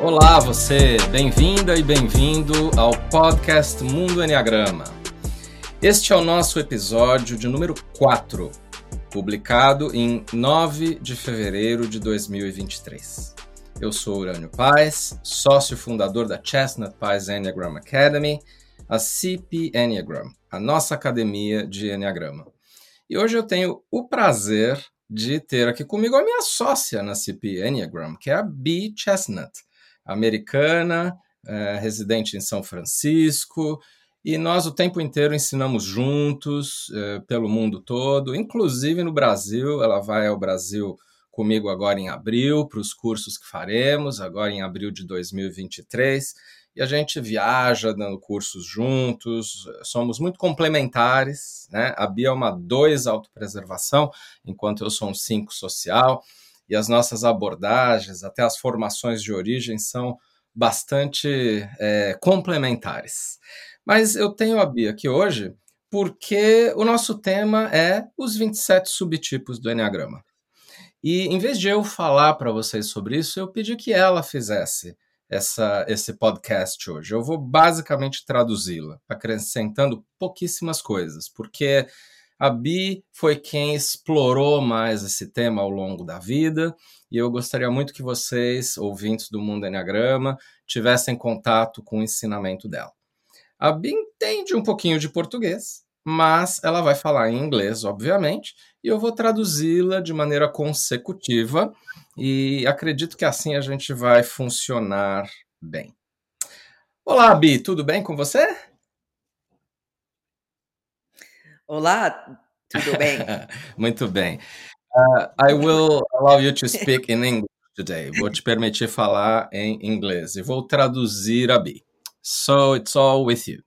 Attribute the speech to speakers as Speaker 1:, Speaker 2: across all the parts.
Speaker 1: Olá, você, bem-vinda e bem-vindo ao podcast Mundo Enneagrama. Este é o nosso episódio de número 4, publicado em 9 de fevereiro de 2023. Eu sou Urânio Paz, sócio fundador da Chestnut Paz Enneagram Academy, a CP Enneagram, a nossa academia de Enneagrama. E hoje eu tenho o prazer de ter aqui comigo a minha sócia na CP Enneagram, que é a Bee Chestnut americana, é, residente em São Francisco, e nós o tempo inteiro ensinamos juntos é, pelo mundo todo, inclusive no Brasil. Ela vai ao Brasil comigo agora em abril para os cursos que faremos, agora em abril de 2023. E a gente viaja dando cursos juntos, somos muito complementares, né? A Bia é uma 2 autopreservação, enquanto eu sou um 5 social e as nossas abordagens, até as formações de origem, são bastante é, complementares. Mas eu tenho a Bia aqui hoje porque o nosso tema é os 27 subtipos do Enneagrama. E em vez de eu falar para vocês sobre isso, eu pedi que ela fizesse essa, esse podcast hoje. Eu vou basicamente traduzi-la, acrescentando pouquíssimas coisas, porque a Bi foi quem explorou mais esse tema ao longo da vida e eu gostaria muito que vocês, ouvintes do Mundo Enneagrama, tivessem contato com o ensinamento dela. A Bi entende um pouquinho de português, mas ela vai falar em inglês, obviamente, e eu vou traduzi-la de maneira consecutiva e acredito que assim a gente vai funcionar bem. Olá, Bi, tudo bem com você?
Speaker 2: Olá, tudo bem?
Speaker 1: Muito bem. Uh, I will allow you to speak in English today. Vou te permitir falar em inglês e vou traduzir a Bi. So it's all with you.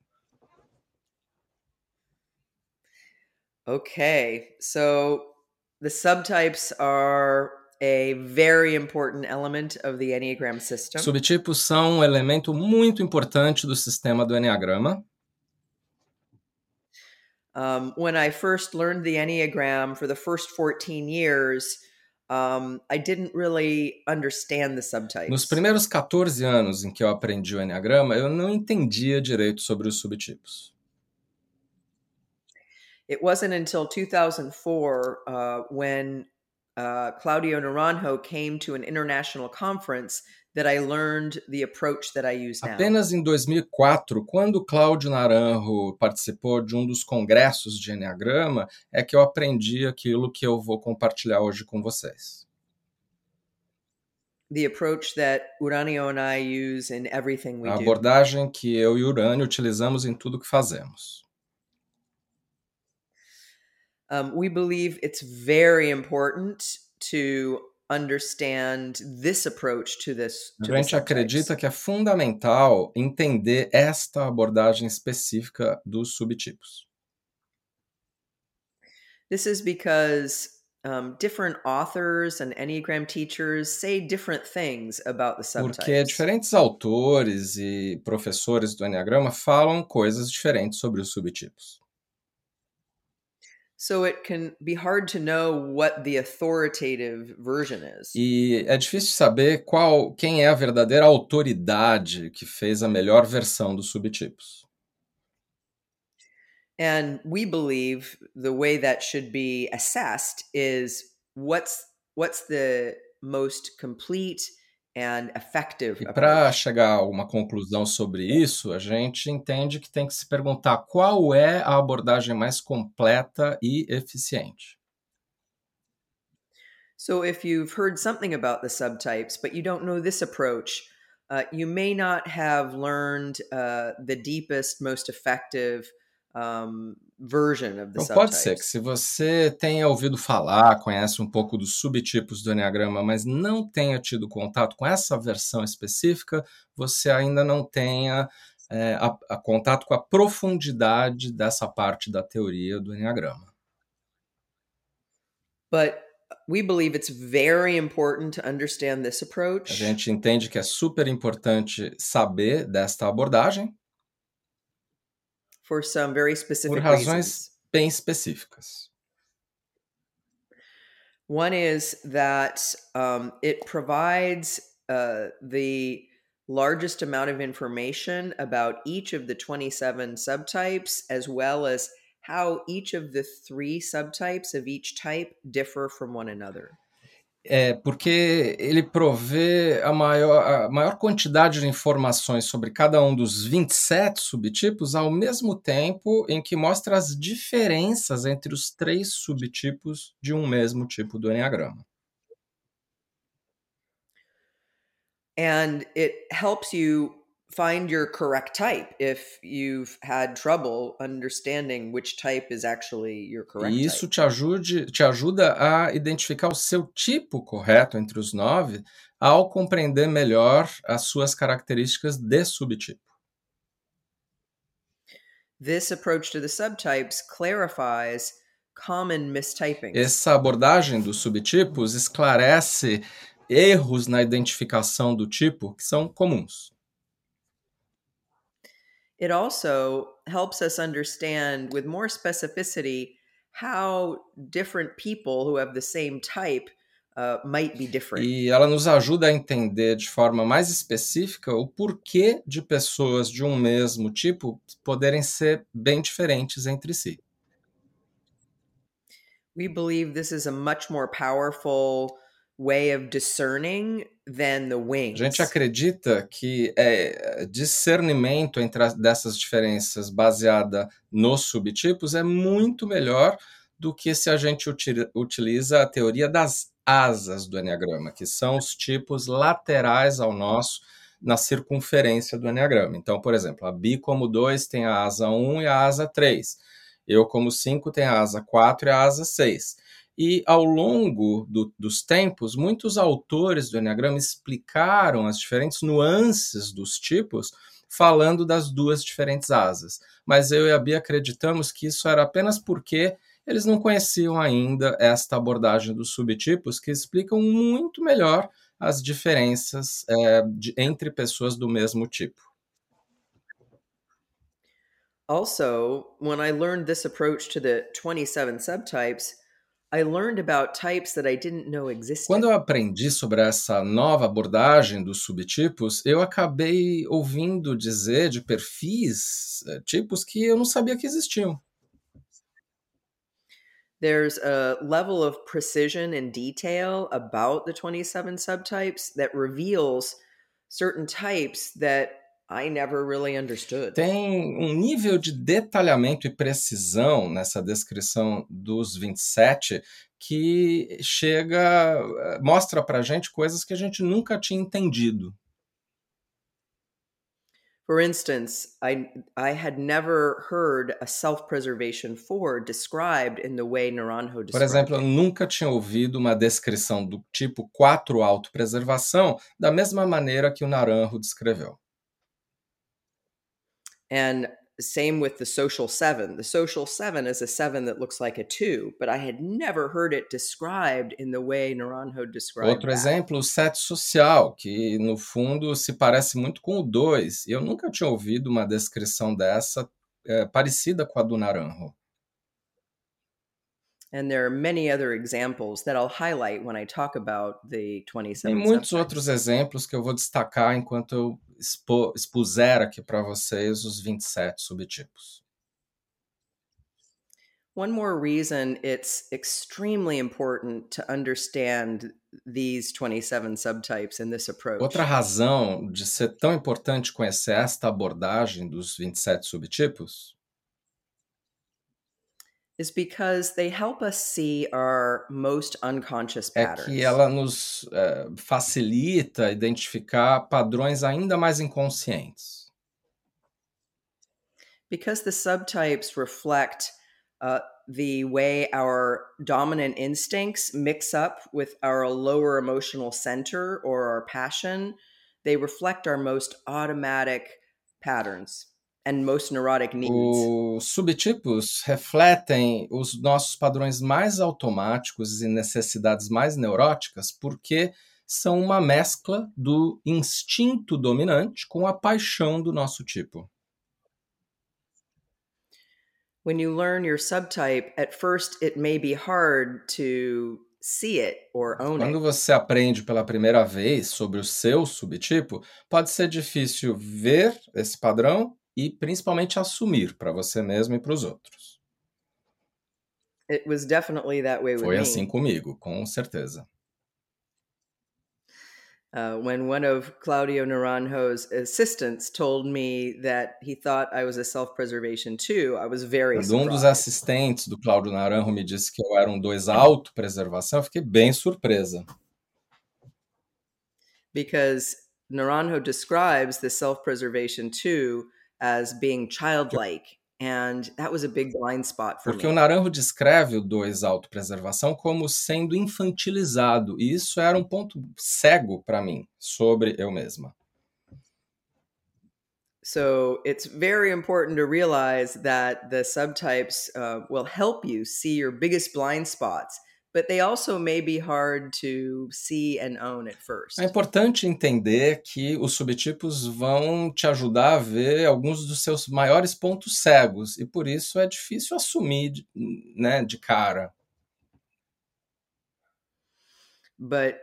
Speaker 2: Okay, so the subtypes are a very important element of the Enneagram system.
Speaker 1: Subtipos são um elemento muito importante do sistema do Enneagrama.
Speaker 2: Um, when I first learned the Enneagram for the first 14 years, um, I didn't really understand the subtypes.
Speaker 1: Nos primeiros 14 anos em que eu aprendi o Enneagrama, eu não entendia direito sobre os subtipos.
Speaker 2: It wasn't until 2004 uh, when uh, Claudio Naranjo came to an international conference that I learned the approach that I use now.
Speaker 1: Apenas em 2004, quando Cláudio Naranjo participou de um dos congressos de Enneagrama, é que eu aprendi aquilo que eu vou compartilhar hoje com vocês.
Speaker 2: The approach that Uranio and I use in everything we
Speaker 1: A
Speaker 2: do.
Speaker 1: abordagem que eu e Urânio utilizamos em tudo que fazemos.
Speaker 2: Um, we believe it's very important to understand this approach to this.
Speaker 1: A
Speaker 2: To the
Speaker 1: gente acredita que é fundamental entender esta abordagem específica dos subtipos.
Speaker 2: This is because um, different authors and Enneagram teachers say different things about the
Speaker 1: Porque
Speaker 2: subtypes.
Speaker 1: diferentes autores e professores do Enneagrama falam coisas diferentes sobre os subtipos.
Speaker 2: So it can be hard to know what the authoritative version is.
Speaker 1: E é difícil saber qual, quem é a verdadeira autoridade que fez a melhor versão dos subtipos.
Speaker 2: And we believe the way that should be assessed is what's what's the most complete
Speaker 1: E para chegar a uma conclusão sobre isso, a gente entende que tem que se perguntar qual é a abordagem mais completa e eficiente.
Speaker 2: So if you've heard something about the subtypes, but you don't know this approach, uh, you may not have learned uh, the deepest, most effective um, version of the
Speaker 1: Então pode ser que se você tenha ouvido falar, conhece um pouco dos subtipos do Enneagrama, mas não tenha tido contato com essa versão específica, você ainda não tenha é, a, a contato com a profundidade dessa parte da teoria do Enneagrama.
Speaker 2: But we believe it's very important to understand this
Speaker 1: A
Speaker 2: approach
Speaker 1: gente entende que é super importante saber desta abordagem
Speaker 2: for some very
Speaker 1: por
Speaker 2: specific
Speaker 1: razões
Speaker 2: reasons.
Speaker 1: bem específicas.
Speaker 2: One is that um, it provides uh, the largest amount of information about each of the 27 subtypes, as well as how each of the three subtypes of each type differ from one another.
Speaker 1: É, porque ele provê a maior, a maior quantidade de informações sobre cada um dos 27 subtipos, ao mesmo tempo em que mostra as diferenças entre os três subtipos de um mesmo tipo do Enneagrama.
Speaker 2: And it helps you find your correct type if you've had trouble understanding which type is actually your correct
Speaker 1: E isso
Speaker 2: type.
Speaker 1: te, ajude, te ajuda a identificar o seu tipo correto entre os nove ao compreender melhor as suas características de subtipo.
Speaker 2: This approach to the subtypes clarifies common mistypings.
Speaker 1: Essa abordagem dos subtipos esclarece erros na identificação do tipo que são comuns.
Speaker 2: It also helps us understand with more specificity how different people who have the same type uh, might be different.
Speaker 1: E ela nos ajuda a entender de forma mais específica o porquê de pessoas de um mesmo tipo poderem ser bem diferentes entre si.
Speaker 2: We believe this is a much more powerful way of discerning than the
Speaker 1: A
Speaker 2: wings.
Speaker 1: gente acredita que é, discernimento entre as, dessas diferenças baseada nos subtipos é muito melhor do que se a gente uti- utiliza a teoria das asas do Enneagrama, que são os tipos laterais ao nosso na circunferência do Enneagrama. Então, por exemplo, a Bi como 2 tem a asa 1 e a asa 3. Eu como 5 tenho a asa 4 e a asa 6. E ao longo do- dos tempos, muitos autores do Enneagrama explicaram as diferentes nuances dos tipos, falando das duas diferentes asas. Mas eu e a Bia acreditamos que isso era apenas porque eles não conheciam ainda esta abordagem dos subtipos, que explicam muito melhor as diferenças é, de- entre pessoas do mesmo tipo.
Speaker 2: Also, when I learned this approach to the 27 subtypes, I learned about types that I didn't know existed.
Speaker 1: Quando eu aprendi sobre essa nova abordagem dos subtipos, eu acabei ouvindo dizer de perfis, eh, tipos que eu não sabia que existiam.
Speaker 2: There's a level of precision and detail about the 27 subtypes that reveals certain types that I never really understood.
Speaker 1: Tem um nível de detalhamento e precisão nessa descrição dos 27 que chega, eh, mostra pra gente coisas que a gente nunca tinha entendido.
Speaker 2: For instance, I I had never heard a self-preservation 4 described in the way Naranjo
Speaker 1: Por
Speaker 2: described
Speaker 1: exemplo, eu nunca tinha ouvido uma descrição do tipo 4 autopreservação da mesma maneira que o Naranjo descreveu.
Speaker 2: And same with the social 7. The social 7 is a 7 that looks like a 2, but I had never heard it described in the way Naranjo described
Speaker 1: Outro
Speaker 2: that.
Speaker 1: exemplo, o set social, que no fundo se parece muito com o 2. Eu nunca tinha ouvido uma descrição dessa eh, parecida com a do Naranjo.
Speaker 2: And there are many other examples that I'll highlight when I talk about the 27
Speaker 1: Tem muitos outros exemplos que eu vou destacar enquanto eu expo- expuser aqui para vocês os 27 subtipos.
Speaker 2: One more reason it's extremely important to understand these 27 subtypes in this approach
Speaker 1: Outra razão de ser tão importante conhecer esta abordagem dos 27 subtipos
Speaker 2: is because they help us see our most unconscious patterns.
Speaker 1: é que ela nos eh, facilita identificar padrões ainda mais inconscientes.
Speaker 2: Because the subtypes reflect uh, the way our dominant instincts mix up with our lower emotional center or our passion, they reflect our most automatic patterns and most neurotic needs.
Speaker 1: Os subtipos refletem os nossos padrões mais automáticos e necessidades mais neuróticas porque são uma mescla do instinto dominante com a paixão do nosso tipo.
Speaker 2: When you learn your subtype, at first it may be hard to see it or own
Speaker 1: Quando
Speaker 2: it.
Speaker 1: você aprende pela primeira vez sobre o seu subtipo, pode ser difícil ver esse padrão e principalmente assumir para você mesmo e para os outros.
Speaker 2: It was definitely that way with
Speaker 1: Foi
Speaker 2: me.
Speaker 1: assim comigo, com certeza.
Speaker 2: Uh, when one of Claudio Naranjo's assistants told me that he thought I was a self-preservation too, I was very
Speaker 1: Quando um dos
Speaker 2: surprised.
Speaker 1: assistentes do Cláudio Naranjo me disse que eu era um 2 autopreservação, eu fiquei bem surpresa.
Speaker 2: because Naranjo describes the self-preservation too as being childlike, and that was a big blind spot for
Speaker 1: Porque o. Naranjo descreve o 2 autopreservação como sendo infantilizado, e isso era um ponto cego para mim sobre eu mesma.
Speaker 2: So it's very important to realize that the subtypes uh, will help you see your biggest blind spots, but they also may be hard to see and own at first.
Speaker 1: É importante entender que os subtipos vão te ajudar a ver alguns dos seus maiores pontos cegos, e por isso é difícil assumir né, de cara.
Speaker 2: But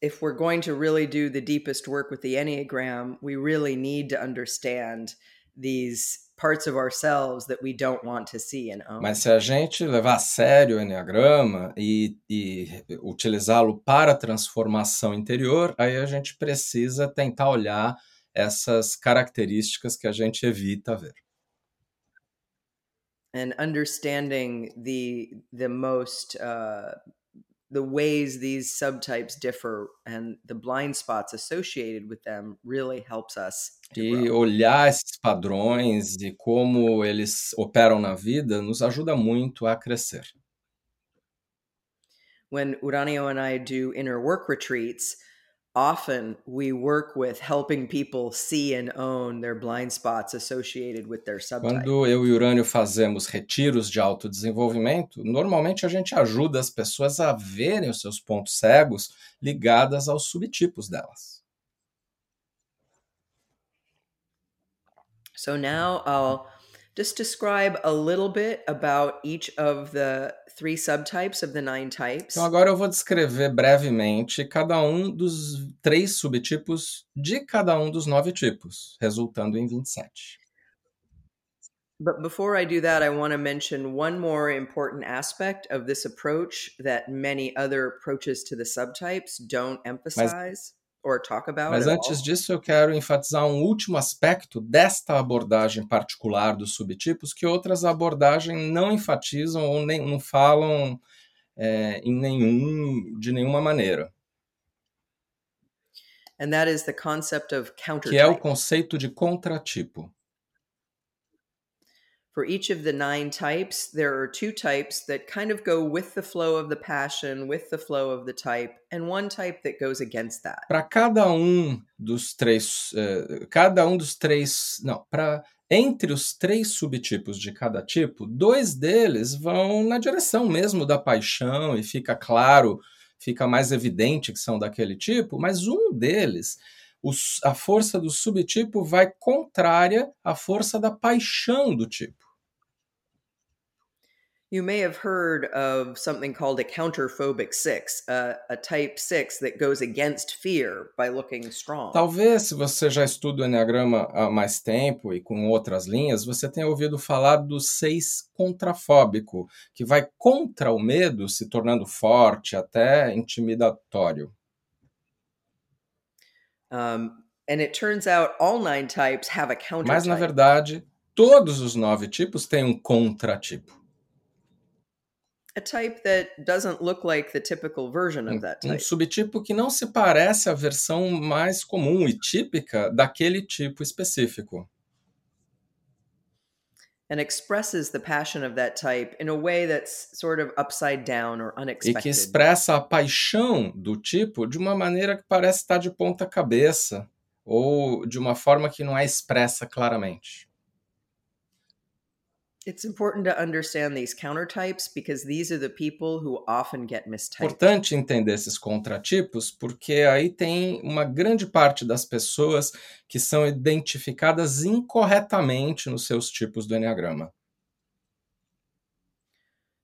Speaker 2: if we're going to really do the deepest work with the Enneagram, we really need to understand these parts of ourselves that we don't want to see and own.
Speaker 1: Mas se a gente levar a sério o Enneagrama e, e utilizá-lo para a transformação interior, aí a gente precisa tentar olhar essas características que a gente evita ver.
Speaker 2: and understanding the the most uh, the ways these subtypes differ and the blind spots associated with them really helps us to
Speaker 1: E
Speaker 2: grow.
Speaker 1: olhar esses padrões e como eles operam na vida nos ajuda muito a crescer.
Speaker 2: when Uranio and I do inner work retreats, often we work with helping people see and own their blind spots associated with their subtype.
Speaker 1: Quando eu e Urânio fazemos retiros de autodesenvolvimento, normalmente a gente ajuda as pessoas a verem os seus pontos cegos ligados aos subtipos delas.
Speaker 2: So now I'll just describe a little bit about each of the three subtypes of the nine types.
Speaker 1: Então agora eu vou descrever brevemente cada um dos três subtipos de cada um dos nove tipos, resultando em 27.
Speaker 2: But before I do that, I want to mention one more important aspect of this approach that many other approaches to the subtypes don't emphasize or talk about.
Speaker 1: Mas antes disso, eu quero enfatizar um último aspecto desta abordagem particular dos subtipos que outras abordagens não enfatizam ou nem, não falam é, em nenhum, de nenhuma maneira,
Speaker 2: and that is the concept of counter
Speaker 1: que é o conceito de contratipo.
Speaker 2: For each of the nine types, there are two types that kind of go with the flow of the passion, with the flow of the type, and one type that goes against that.
Speaker 1: Para cada um dos três, eh, cada um dos três, não, para entre os três subtipos de cada tipo, dois deles vão na direção mesmo da paixão e fica claro, fica mais evidente que são daquele tipo, mas um deles, a força do subtipo vai contrária à força da paixão do tipo.
Speaker 2: You may have heard of something called a counterphobic six, uh, a type six that goes against fear by looking strong.
Speaker 1: Talvez, se você já estuda o Enneagrama há mais tempo e com outras linhas, você tenha ouvido falar do seis contrafóbico, que vai contra o medo, se tornando forte, até intimidatório.
Speaker 2: Um, and it turns out all nine types have a counter
Speaker 1: Mas, na verdade, todos os nove tipos têm um contratipo.
Speaker 2: A type that doesn't look like the typical version
Speaker 1: Um,
Speaker 2: of that
Speaker 1: um
Speaker 2: type.
Speaker 1: subtipo que não se parece à versão mais comum e típica daquele tipo específico.
Speaker 2: and expresses the passion of that type in a way that's sort of upside down or
Speaker 1: e que
Speaker 2: unexpected.
Speaker 1: expressa a paixão do tipo de uma maneira que parece estar de ponta cabeça ou de uma forma que não é expressa claramente.
Speaker 2: It's important to understand these countertypes because these are the people who often get mistyped.
Speaker 1: Importante entender esses contratipos, porque aí tem uma grande parte das pessoas que são identificadas incorretamente nos seus tipos do Enneagrama.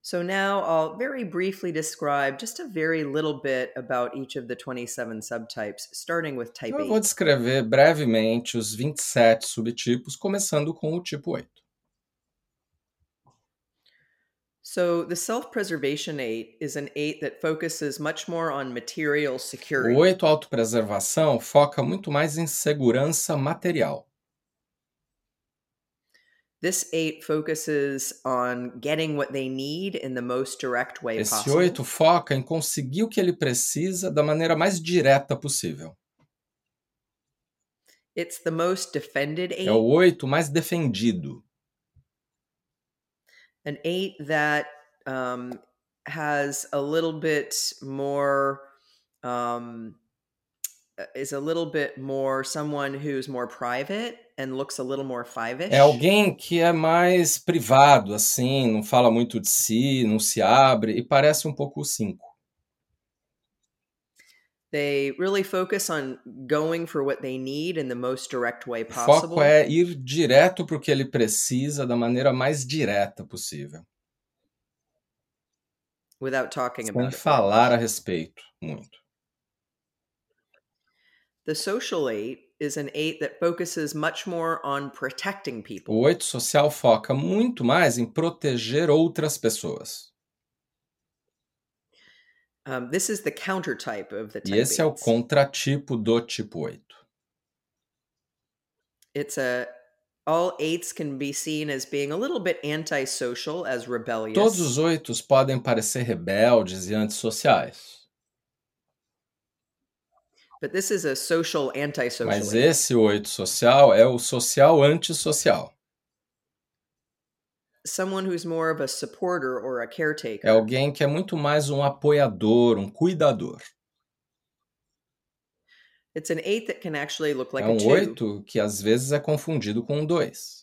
Speaker 2: So now I'll very briefly describe just a very little bit about each of the 27 subtypes, starting with type
Speaker 1: Eu vou
Speaker 2: 8.
Speaker 1: descrever brevemente os 27 subtipos, começando com o tipo 8.
Speaker 2: So the self-preservation 8 is an 8 that focuses much more on material
Speaker 1: O
Speaker 2: security.
Speaker 1: 8 autopreservação foca muito mais em segurança material.
Speaker 2: This 8 focuses on getting what they need in the most direct way
Speaker 1: Esse
Speaker 2: possible.
Speaker 1: 8 foca em conseguir o que ele precisa da maneira mais direta possível.
Speaker 2: It's the most defended 8,
Speaker 1: É o 8 mais defendido.
Speaker 2: An 8 that um, has a little bit more um, uh, is a little bit more someone who's more private and looks a little more five-ish.
Speaker 1: É alguém que é mais privado, assim, não fala muito de si, não se abre e parece um pouco o 5.
Speaker 2: They really focus on going for what they need in the most direct way
Speaker 1: O
Speaker 2: possible.
Speaker 1: foco é ir direto para o que ele precisa da maneira mais direta possível,
Speaker 2: without talking
Speaker 1: sem
Speaker 2: about it.
Speaker 1: falar a
Speaker 2: much.
Speaker 1: respeito muito.
Speaker 2: The social eight is an eight that focuses much more on protecting
Speaker 1: O
Speaker 2: people.
Speaker 1: 8 social foca muito mais em proteger outras pessoas.
Speaker 2: Um, this is the counter type of the
Speaker 1: E
Speaker 2: type
Speaker 1: esse é o contratipo do tipo 8.
Speaker 2: It's a all eights can be seen as being a little bit antisocial, as rebellious.
Speaker 1: Todos os oitos podem parecer rebeldes e antissociais,
Speaker 2: But this is a social antisocial.
Speaker 1: mas esse 8 social é o social antissocial.
Speaker 2: Someone who's more of a supporter or a caretaker.
Speaker 1: É alguém que é muito mais um apoiador, um cuidador.
Speaker 2: It's an eight that can actually look like
Speaker 1: É
Speaker 2: a
Speaker 1: um
Speaker 2: two
Speaker 1: 8 que às vezes é confundido com um 2.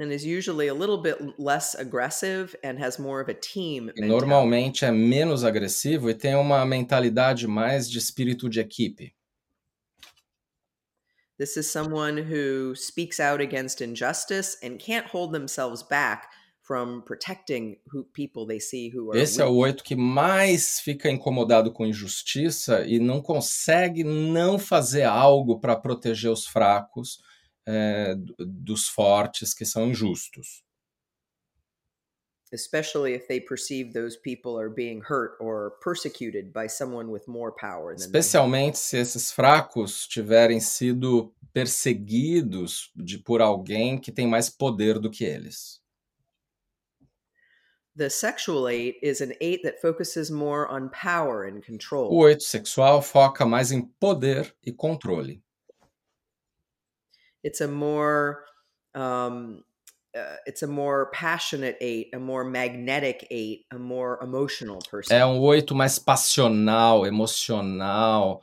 Speaker 2: and is usually a little bit less aggressive and has more of a team
Speaker 1: E normalmente é menos agressivo e tem uma mentalidade mais de espírito de equipe.
Speaker 2: This is someone who speaks out against injustice and can't hold themselves back from protecting who people they see who are
Speaker 1: Esse é o oito que mais fica incomodado com injustiça e não consegue não fazer algo para proteger os fracos é, do- dos fortes que são injustos.
Speaker 2: Especially if they perceive those people are being hurt or persecuted by someone with more power.
Speaker 1: Especialmente se esses fracos tiverem sido perseguidos de, por alguém que tem mais poder do que eles.
Speaker 2: The sexual eight is an eight that focuses more on power and
Speaker 1: O
Speaker 2: control.
Speaker 1: oito sexual foca mais em poder e controle.
Speaker 2: It's a more um, uh, it's a more passionate eight, a more magnetic eight, a more emotional person.
Speaker 1: É um oito mais passional, emocional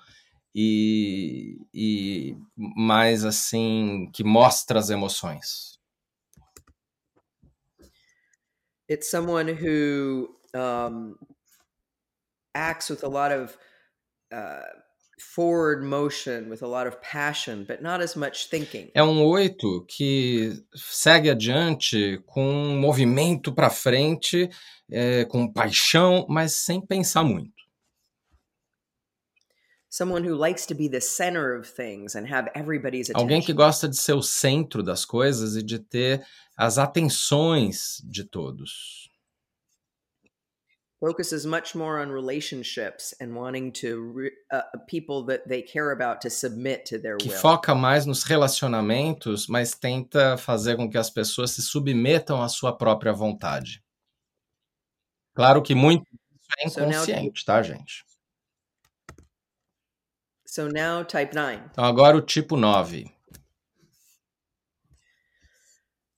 Speaker 1: e, e mais assim que mostra as emoções.
Speaker 2: It's someone who um, acts with a lot of uh, forward motion, with a lot of passion, but not as much thinking.
Speaker 1: É um oito que segue adiante com um movimento para frente, é, com paixão, mas sem pensar muito.
Speaker 2: Someone who likes to be the center of things and have everybody's
Speaker 1: Alguém que
Speaker 2: attention.
Speaker 1: gosta de ser o centro das coisas e de ter as atenções de todos.
Speaker 2: Focuses much more on relationships and wanting to re- uh, people that they care about to submit to their
Speaker 1: Que
Speaker 2: will.
Speaker 1: foca mais nos relacionamentos, mas tenta fazer com que as pessoas se submetam à sua própria vontade. Claro que muito é inconsciente, tá, gente?
Speaker 2: So now, type nine.
Speaker 1: Então agora o tipo 9.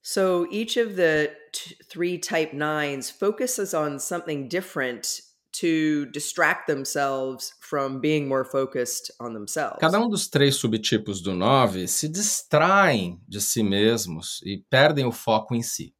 Speaker 2: So each of the t- three type nines focuses on something different to distract themselves from being more focused on themselves.
Speaker 1: Cada um dos três subtipos do 9 se distraem de si mesmos e perdem o foco em si.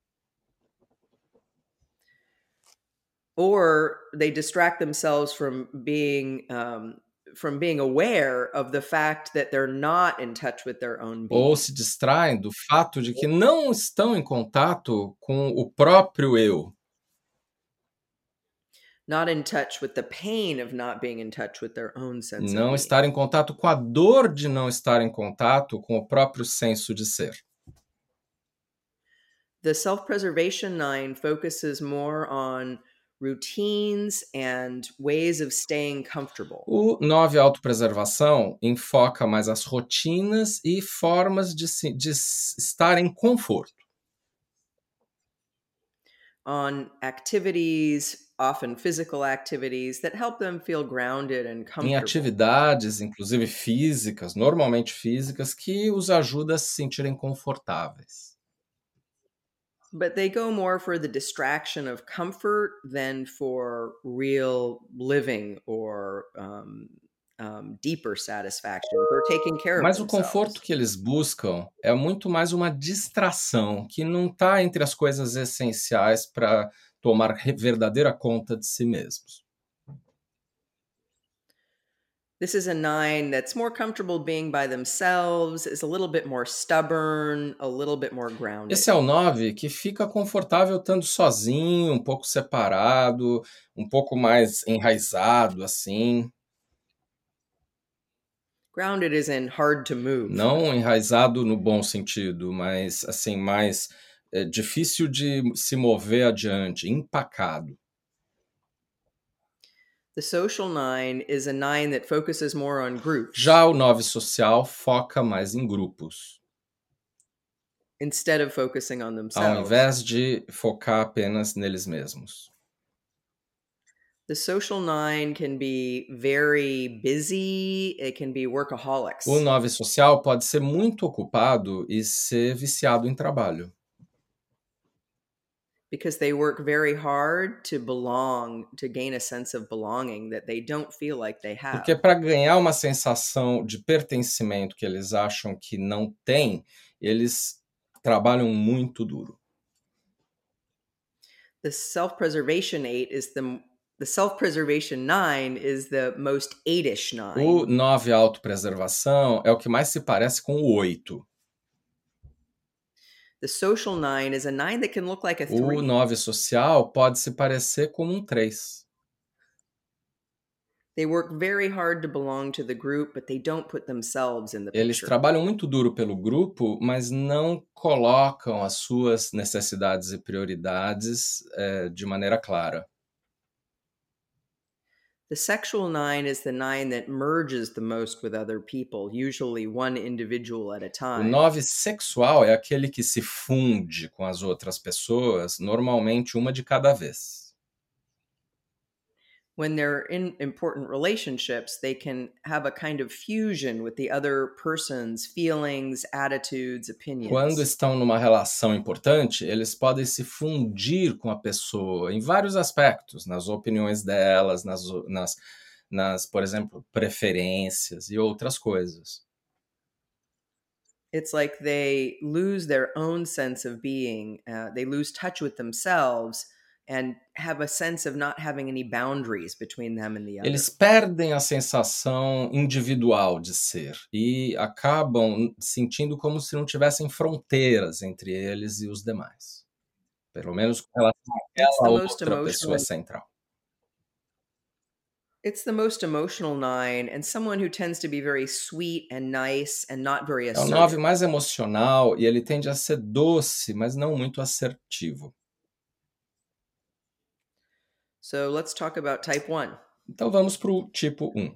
Speaker 2: or they distract themselves from being um, from being aware of the fact that they're not in touch with their own being.
Speaker 1: Ou se distraem do fato de que não estão em contato com o próprio eu.
Speaker 2: not in touch with the pain of not being in touch with their own sense
Speaker 1: Não estar em contato com a dor de não estar em contato com o próprio senso de ser.
Speaker 2: The self preservation nine focuses more on routines and ways of staying comfortable.
Speaker 1: O 9 autopreservação enfoca mais as rotinas e formas de, se- de estar em conforto.
Speaker 2: on activities, often physical activities, that help them feel grounded and
Speaker 1: Em
Speaker 2: comfortable.
Speaker 1: atividades, inclusive físicas, normalmente físicas, que os ajuda a se sentirem confortáveis.
Speaker 2: But they go more for the distraction of comfort than for real living or um, um, deeper satisfaction or taking care of
Speaker 1: Mas o
Speaker 2: themselves.
Speaker 1: conforto que eles buscam é muito mais uma distração que não está entre as coisas essenciais para tomar verdadeira conta de si mesmos.
Speaker 2: This is a nine that's more comfortable being by themselves, is a little bit more stubborn, a little bit more grounded.
Speaker 1: Esse é o 9 que fica confortável estando sozinho, um pouco separado, um pouco mais enraizado, assim.
Speaker 2: Grounded is in hard to move.
Speaker 1: Não enraizado no bom sentido, mas assim, mais é, difícil de se mover adiante, empacado.
Speaker 2: The social nine is a nine that focuses more on groups
Speaker 1: Já o 9 social foca mais em grupos,
Speaker 2: instead of focusing on
Speaker 1: ao
Speaker 2: themselves.
Speaker 1: invés de focar apenas neles mesmos.
Speaker 2: The social nine can be very busy, it can be workaholics.
Speaker 1: O 9 social pode ser muito ocupado e ser viciado em trabalho.
Speaker 2: Because they work very hard to belong, to gain a sense of belonging that they don't feel like they have.
Speaker 1: Porque para ganhar uma sensação de pertencimento que eles acham que não têm, eles trabalham muito duro.
Speaker 2: the self-preservation eight is the the self-preservation nine is the most eight-ish nine.
Speaker 1: O 9 autopreservação é o que mais se parece com o 8.
Speaker 2: The social nine is a nine that can look like a three.
Speaker 1: O 9 social pode se parecer com um 3.
Speaker 2: They work very hard to belong to the group, but they don't put themselves in the
Speaker 1: Eles
Speaker 2: picture.
Speaker 1: trabalham muito duro pelo grupo, mas não colocam as suas necessidades e prioridades eh, de maneira clara.
Speaker 2: The sexual nine is the nine that merges the most with other people, usually one individual at a time.
Speaker 1: 9 sexual é aquele que se funde com as outras pessoas, normalmente uma de cada vez.
Speaker 2: When they're in important relationships, they can have a kind of fusion with the other person's feelings, attitudes, opinions.
Speaker 1: Quando estão numa relação importante, eles podem se fundir com a pessoa em vários aspectos, nas opiniões delas, nas, nas, nas por exemplo, preferências e outras coisas.
Speaker 2: It's like they lose their own sense of being, uh, they lose touch with themselves and have a sense of not having any boundaries between them and the other.
Speaker 1: Eles perdem a sensação individual de ser e acabam sentindo como se não tivessem fronteiras entre eles e os demais. Pelo menos com relação àquela outra pessoa central.
Speaker 2: It's the most emotional nine and someone who tends to be very sweet and nice and not very
Speaker 1: É o nove
Speaker 2: assertive.
Speaker 1: mais emocional e ele tende a ser doce, mas não muito assertivo.
Speaker 2: So let's talk about type one.
Speaker 1: Então vamos para o tipo 1.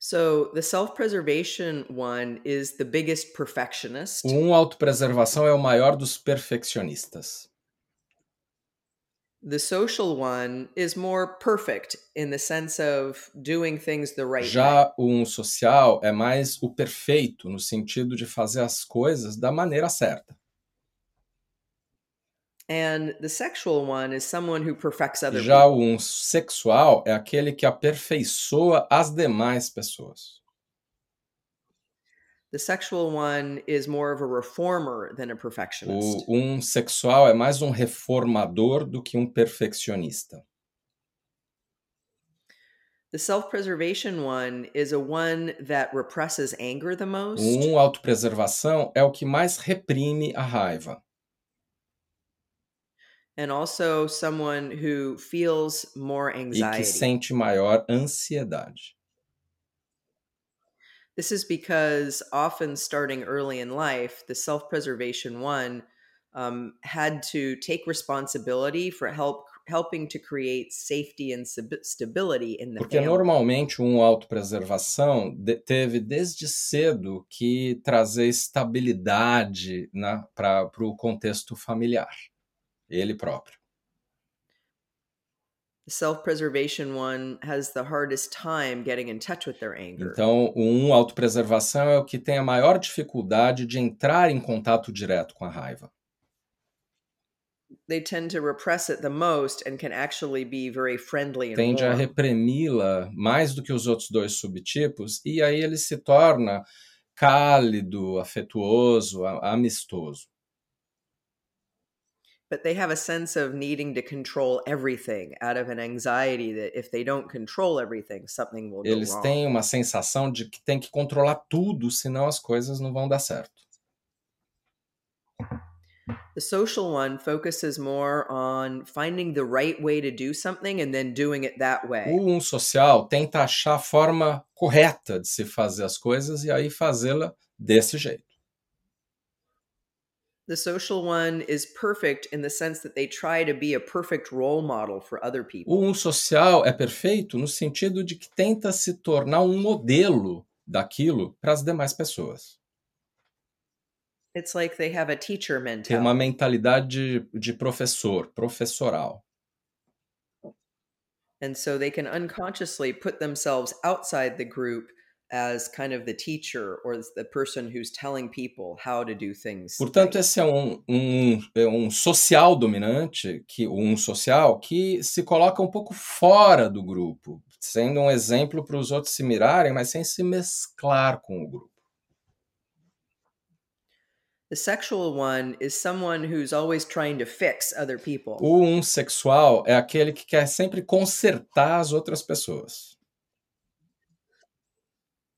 Speaker 2: So the self-preservation one is the biggest perfectionist.
Speaker 1: O 1 autopreservação é o maior dos perfeccionistas.
Speaker 2: The social one is more perfect in the sense of doing things the right way.
Speaker 1: Já o 1 social é mais o perfeito, no sentido de fazer as coisas da maneira certa.
Speaker 2: And the sexual one is someone who perfects other
Speaker 1: Já 1 sexual é aquele que aperfeiçoa as demais pessoas.
Speaker 2: The sexual one is more of a reformer than a perfectionist.
Speaker 1: O 1 sexual é mais um reformador do que um perfeccionista.
Speaker 2: The self-preservation one is a one that represses anger the most.
Speaker 1: 1 autopreservação é o que mais reprime a raiva.
Speaker 2: And also someone who feels more
Speaker 1: e que
Speaker 2: anxiety.
Speaker 1: sente maior ansiedade.
Speaker 2: This is because often starting early in life, the self preservation one um, had to take responsibility for help helping to create safety and stab- stability in the
Speaker 1: Porque
Speaker 2: family.
Speaker 1: normalmente um autopreservação de- teve desde cedo que trazer estabilidade para o contexto familiar, ele próprio.
Speaker 2: The self preservation one has the hardest time getting in touch with their anger.
Speaker 1: Então, o um autopreservação é o que tem a maior dificuldade de entrar em contato direto com a raiva.
Speaker 2: They tend to repress it the most and can actually be very friendly and
Speaker 1: Tende a reprimi-la mais do que os outros dois subtipos, e aí ele se torna cálido, afetuoso, amistoso.
Speaker 2: But they have a sense of needing to control everything out of an anxiety that if they don't control everything, something will go
Speaker 1: Eles
Speaker 2: wrong.
Speaker 1: têm uma sensação de que tem que controlar tudo, senão as coisas não vão dar certo.
Speaker 2: The social one focuses more on finding the right way to do something and then doing it that way.
Speaker 1: O um social tenta achar a forma correta de se fazer as coisas e aí fazê-la desse jeito.
Speaker 2: The social one is perfect in the sense that they try to be a perfect role model for other people.
Speaker 1: O um social é perfeito no sentido de que tenta se tornar um modelo daquilo para as demais pessoas.
Speaker 2: It's like they have a teacher
Speaker 1: Tem uma
Speaker 2: mentality.
Speaker 1: mentalidade de, de professor, professoral.
Speaker 2: And so they can unconsciously put themselves outside the group as kind of the teacher or the person who's telling people how to do things.
Speaker 1: Portanto, esse é um, um, é um social dominante, que um social que se coloca um pouco fora do grupo, sendo um exemplo para os outros se mirarem, mas sem se mesclar com o grupo.
Speaker 2: The sexual one is someone who's always trying to fix other people.
Speaker 1: O um sexual é aquele que quer sempre consertar as outras pessoas.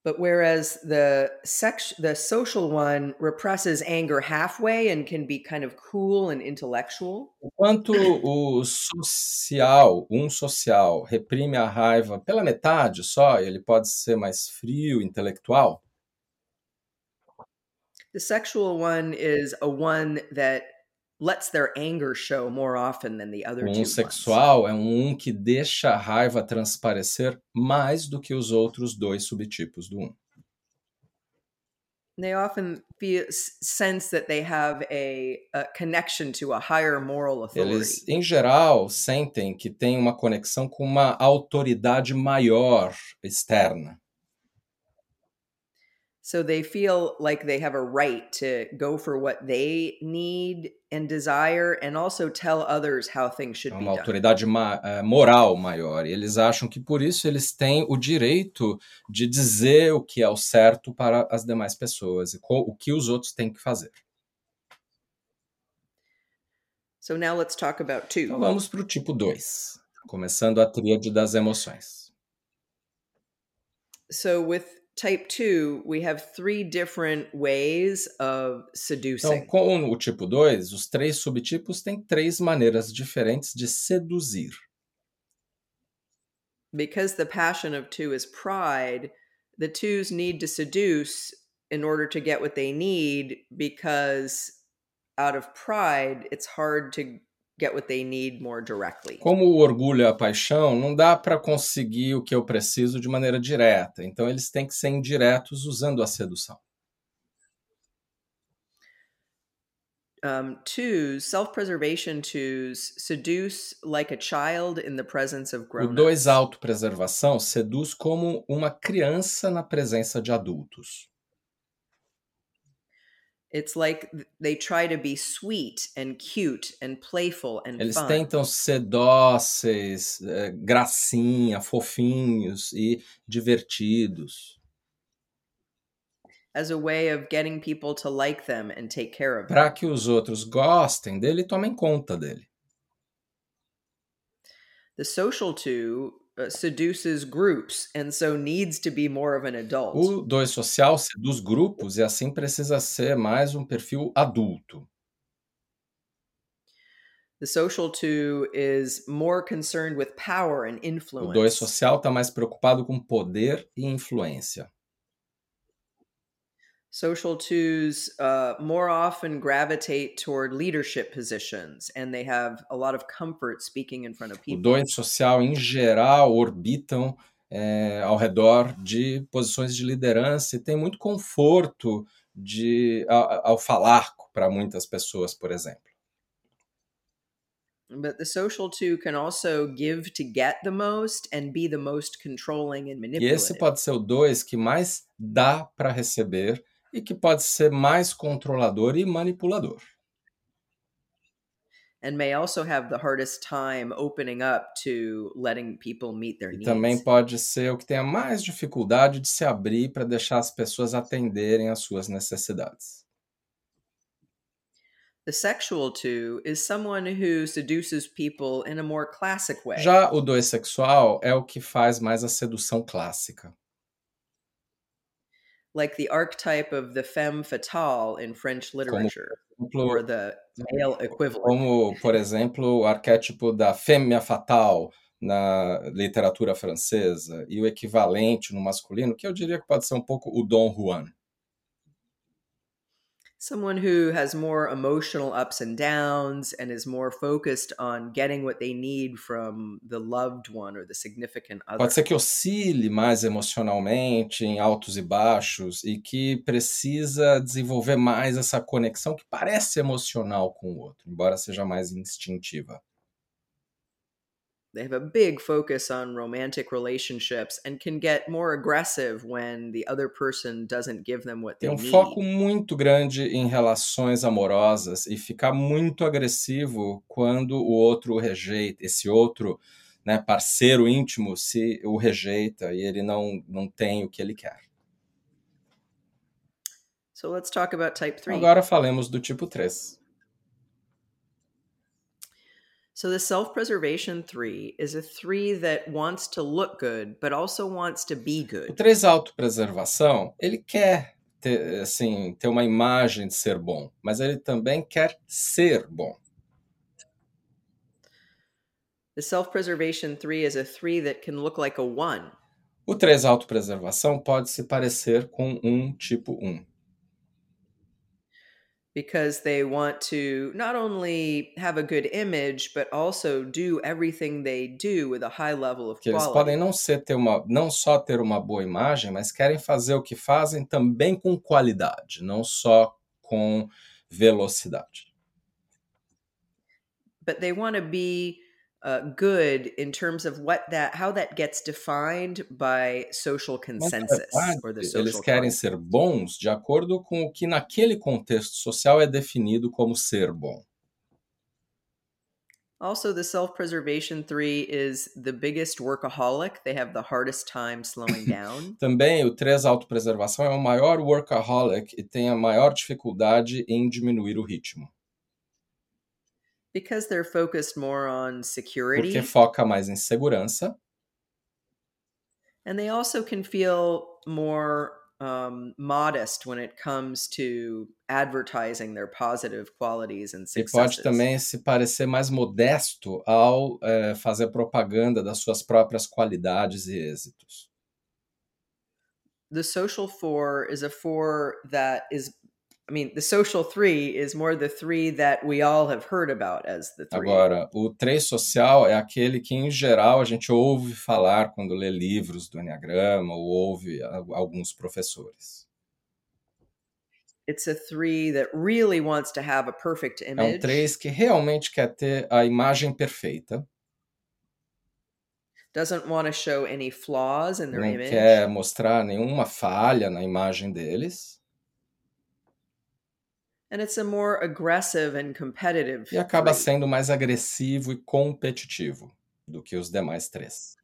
Speaker 2: But whereas the sex the social one represses anger halfway and can be kind of cool and intellectual,
Speaker 1: Enquanto o social, um social, reprime a raiva pela metade só, ele pode ser mais frio, intelectual.
Speaker 2: the sexual one is a one that lets their anger show more often than the other
Speaker 1: O
Speaker 2: two
Speaker 1: um
Speaker 2: ones.
Speaker 1: sexual é um que deixa a raiva transparecer mais do que os outros dois subtipos do um.
Speaker 2: They often feel sense that they have a, a connection to a higher moral authority.
Speaker 1: Eles, em geral, sentem que tem uma conexão com uma autoridade maior externa.
Speaker 2: So they feel like they have a right to go for what they need and desire and also tell others how things
Speaker 1: É
Speaker 2: should be
Speaker 1: uma autoridade eh, moral maior. E eles acham que por isso eles têm o direito de dizer o que é o certo para as demais pessoas e o que os outros têm que fazer.
Speaker 2: So now let's talk about
Speaker 1: Então
Speaker 2: two.
Speaker 1: vamos para o tipo 2, começando a tríade das emoções.
Speaker 2: So with type 2, we have three different ways of
Speaker 1: Então,
Speaker 2: seducing.
Speaker 1: com o tipo 2, os três subtipos têm três maneiras diferentes de seduzir.
Speaker 2: Because the passion of 2 is pride, the twos need to seduce in order to get what they need because out of pride, it's hard to get what they need more directly.
Speaker 1: Como o orgulho e a paixão, não dá para conseguir o que eu preciso de maneira direta. Então, eles têm que ser indiretos usando a sedução.
Speaker 2: Um, twos, self preservation twos, seduce like a child in the presence of
Speaker 1: O
Speaker 2: grown
Speaker 1: 2 autopreservação seduz como uma criança na presença de adultos.
Speaker 2: It's like th- they try to be sweet and cute and playful and
Speaker 1: Eles
Speaker 2: fun.
Speaker 1: tentam ser dóceis, eh, gracinha, fofinhos e divertidos,
Speaker 2: as a way of getting people to like them and take care of them.
Speaker 1: para que os outros gostem dele e tomem conta dele.
Speaker 2: The social two seduces groups and so needs to be more of an adult.
Speaker 1: O 2 social seduz grupos e assim precisa ser mais um perfil adulto.
Speaker 2: The social two is more concerned with power and
Speaker 1: O
Speaker 2: influence.
Speaker 1: 2 social está mais preocupado com poder e influência.
Speaker 2: Social twos uh, more often gravitate toward leadership positions and they have a lot of comfort speaking in front of
Speaker 1: O
Speaker 2: people.
Speaker 1: 2 social, em geral, orbitam é, ao redor de posições de liderança e tem muito conforto de, ao, ao falar para muitas pessoas, por exemplo.
Speaker 2: But the social two can also give to get the most and be the most controlling and
Speaker 1: E esse
Speaker 2: manipulative.
Speaker 1: pode ser o 2 que mais dá para receber e que pode ser mais controlador e manipulador.
Speaker 2: And may also have the hardest time opening up to letting people meet their
Speaker 1: E
Speaker 2: needs.
Speaker 1: também pode ser o que tenha mais dificuldade de se abrir para deixar as pessoas atenderem às suas necessidades.
Speaker 2: The sexual two is someone who seduces people in a more classic way.
Speaker 1: Já o 2 sexual é o que faz mais a sedução clássica.
Speaker 2: Like the archetype of the femme fatale in French literature,
Speaker 1: Exemplo,
Speaker 2: or the male equivalent.
Speaker 1: como, por exemplo, o arquétipo da fêmea fatal na literatura francesa e o equivalente no masculino, que eu diria que pode ser um pouco o Dom Juan.
Speaker 2: Someone who has more emotional ups and downs and is more focused on getting what they need from the loved one or the significant other.
Speaker 1: Pode ser que oscile mais emocionalmente, em altos e baixos, e que precisa desenvolver mais essa conexão que parece emocional com o outro, embora seja mais instintiva.
Speaker 2: They have a big focus on romantic relationships and can get more aggressive when the other person doesn't give them what they
Speaker 1: Tem um
Speaker 2: need.
Speaker 1: foco muito grande em relações amorosas e ficar muito agressivo quando o outro o rejeita, esse outro né, parceiro íntimo se o rejeita e ele não, não tem o que ele quer.
Speaker 2: So let's talk about type 3.
Speaker 1: Agora falemos do tipo 3.
Speaker 2: So the self-preservation 3 is a 3 that wants to look good but also wants to be
Speaker 1: O
Speaker 2: good.
Speaker 1: 3 autopreservação, ele quer ter, assim, ter uma imagem de ser bom, mas ele também quer ser bom.
Speaker 2: The self-preservation 3 is a 3 that can look like a 1.
Speaker 1: O 3 autopreservação pode se parecer com um tipo 1.
Speaker 2: Because they want to not only have a good image but also do everything they do with a high level of
Speaker 1: Que eles
Speaker 2: quality.
Speaker 1: podem não, ser, ter uma, não só ter uma boa imagem, mas querem fazer o que fazem também com qualidade, não só com velocidade.
Speaker 2: But they want to be uh, good in terms of what that how that gets defined by social consensus or the
Speaker 1: verdade,
Speaker 2: social
Speaker 1: eles querem
Speaker 2: consensus.
Speaker 1: ser bons de acordo com o que naquele contexto social é definido como ser bom.
Speaker 2: Also, the self-preservation 3 is the biggest workaholic. They have the hardest time slowing down.
Speaker 1: Também o 3 autopreservação é o maior workaholic e tem a maior dificuldade em diminuir o ritmo,
Speaker 2: because they're focused more on security
Speaker 1: porque foca mais em segurança
Speaker 2: and they also can feel more um, modest when it comes to advertising their positive qualities and
Speaker 1: e
Speaker 2: successes.
Speaker 1: pode também se parecer mais modesto ao eh, fazer propaganda das suas próprias qualidades e êxitos.
Speaker 2: The social four is a four that is, I mean, the social three is more the three that we all have heard about as the three.
Speaker 1: Agora, o 3 social é aquele que, em geral, a gente ouve falar quando lê livros do Enneagrama ou ouve alguns professores.
Speaker 2: It's a three that really wants to have a perfect
Speaker 1: É um
Speaker 2: image,
Speaker 1: 3 que realmente quer ter a imagem perfeita,
Speaker 2: doesn't want to show any flaws in their
Speaker 1: não
Speaker 2: image,
Speaker 1: quer mostrar nenhuma falha na imagem deles
Speaker 2: and it's a more aggressive and competitive
Speaker 1: e acaba
Speaker 2: three.
Speaker 1: sendo mais agressivo e competitivo do que os demais três.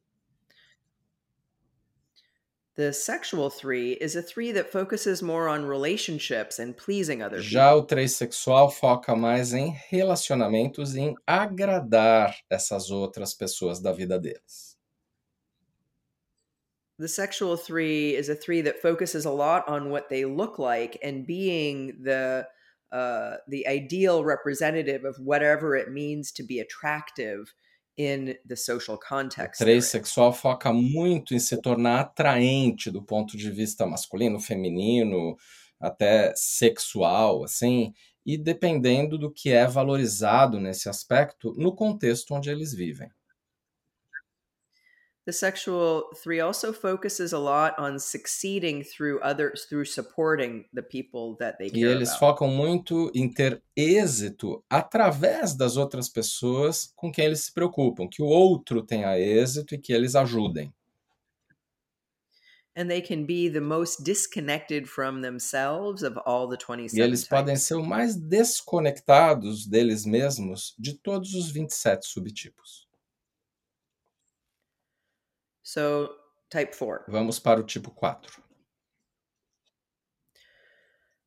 Speaker 2: The sexual three is a three that focuses more on relationships and pleasing other
Speaker 1: Já o 3 sexual foca mais em relacionamentos e em agradar essas outras pessoas da vida deles.
Speaker 2: The sexual three is a three that focuses a lot on what they look like and being the uh, the ideal representative of whatever it means to be attractive in the social context.
Speaker 1: O 3 sexual foca muito em se tornar atraente do ponto de vista masculino, feminino, até sexual, assim, e dependendo do que é valorizado nesse aspecto no contexto onde eles vivem.
Speaker 2: The sexual three also focuses a lot on succeeding through others, through supporting the people that they care
Speaker 1: E eles
Speaker 2: about.
Speaker 1: focam muito em ter êxito através das outras pessoas com quem eles se preocupam, que o outro tenha êxito e que eles ajudem.
Speaker 2: And they can be the most disconnected from themselves of all the 27
Speaker 1: E eles podem ser o mais desconectados deles mesmos de todos os 27 subtipos.
Speaker 2: So, type 4.
Speaker 1: Vamos para o tipo 4.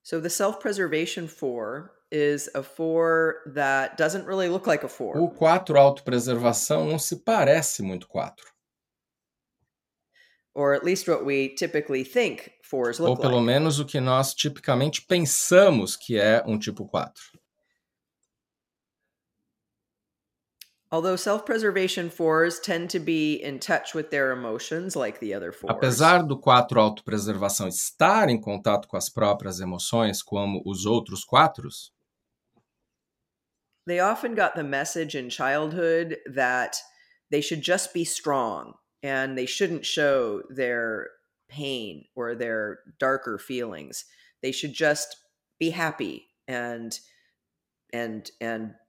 Speaker 2: So, the self preservation 4 is a 4 that doesn't really look like a 4.
Speaker 1: O 4 autopreservação não se parece muito 4.
Speaker 2: or at least what we typically think fours
Speaker 1: Ou
Speaker 2: look
Speaker 1: pelo
Speaker 2: like.
Speaker 1: menos o que nós tipicamente pensamos que é um tipo 4.
Speaker 2: Although self preservation fours tend to be in touch with their emotions like the other fours,
Speaker 1: Apesar do 4 autopreservação estar em contato com as próprias emoções como os outros 4,
Speaker 2: they often got the message in childhood that they should just be strong and they shouldn't show their pain or their darker feelings. They should just be happy and and and resilient.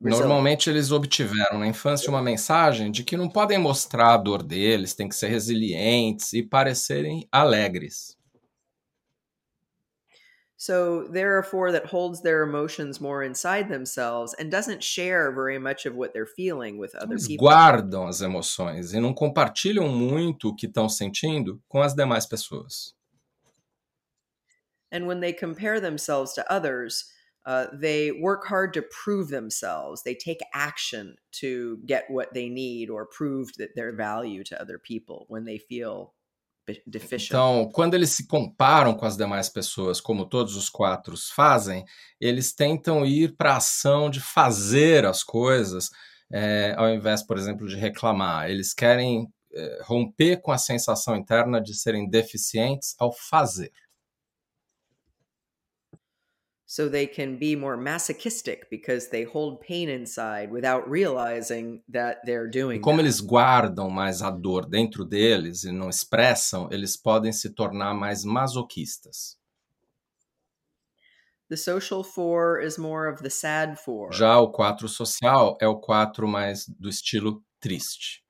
Speaker 1: Normalmente eles obtiveram na infância uma mensagem de que não podem mostrar a dor deles, têm que ser resilientes e parecerem alegres.
Speaker 2: So four that holds their emotions more inside themselves and doesn't share very much of what they're feeling with other
Speaker 1: Eles
Speaker 2: people.
Speaker 1: guardam as emoções e não compartilham muito o que estão sentindo com as demais pessoas.
Speaker 2: And when they compare themselves to others, uh, they work hard to prove themselves. They take action to get what they need or prove that their value to other people when they feel deficient.
Speaker 1: Então, quando eles se comparam com as demais pessoas, como todos os quatro fazem, eles tentam ir para a ação de fazer as coisas, é, ao invés, por exemplo, de reclamar. Eles querem é, romper com a sensação interna de serem deficientes ao fazer.
Speaker 2: So they can be more masochistic because they hold pain inside without realizing that they're
Speaker 1: E
Speaker 2: doing
Speaker 1: como
Speaker 2: that.
Speaker 1: eles guardam mais a dor dentro deles e não expressam, eles podem se tornar mais masoquistas.
Speaker 2: The social four is more of the sad four.
Speaker 1: Já o 4 social é o 4 mais do estilo triste.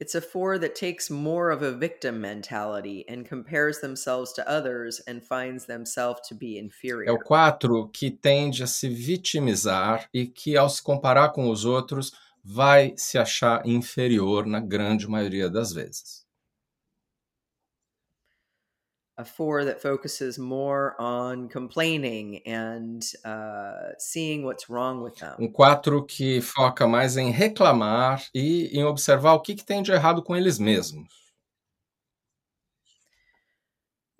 Speaker 2: It's a four that takes more of a victim mentality and compares themselves to others and finds themselves to be
Speaker 1: É
Speaker 2: inferior.
Speaker 1: o 4 que tende a se vitimizar e que, ao se comparar com os outros, vai se achar inferior na grande maioria das vezes.
Speaker 2: A four that focuses more on complaining and uh, seeing what's wrong with them.
Speaker 1: Um 4 que foca mais em reclamar e em observar o que, que tem de errado com eles mesmos.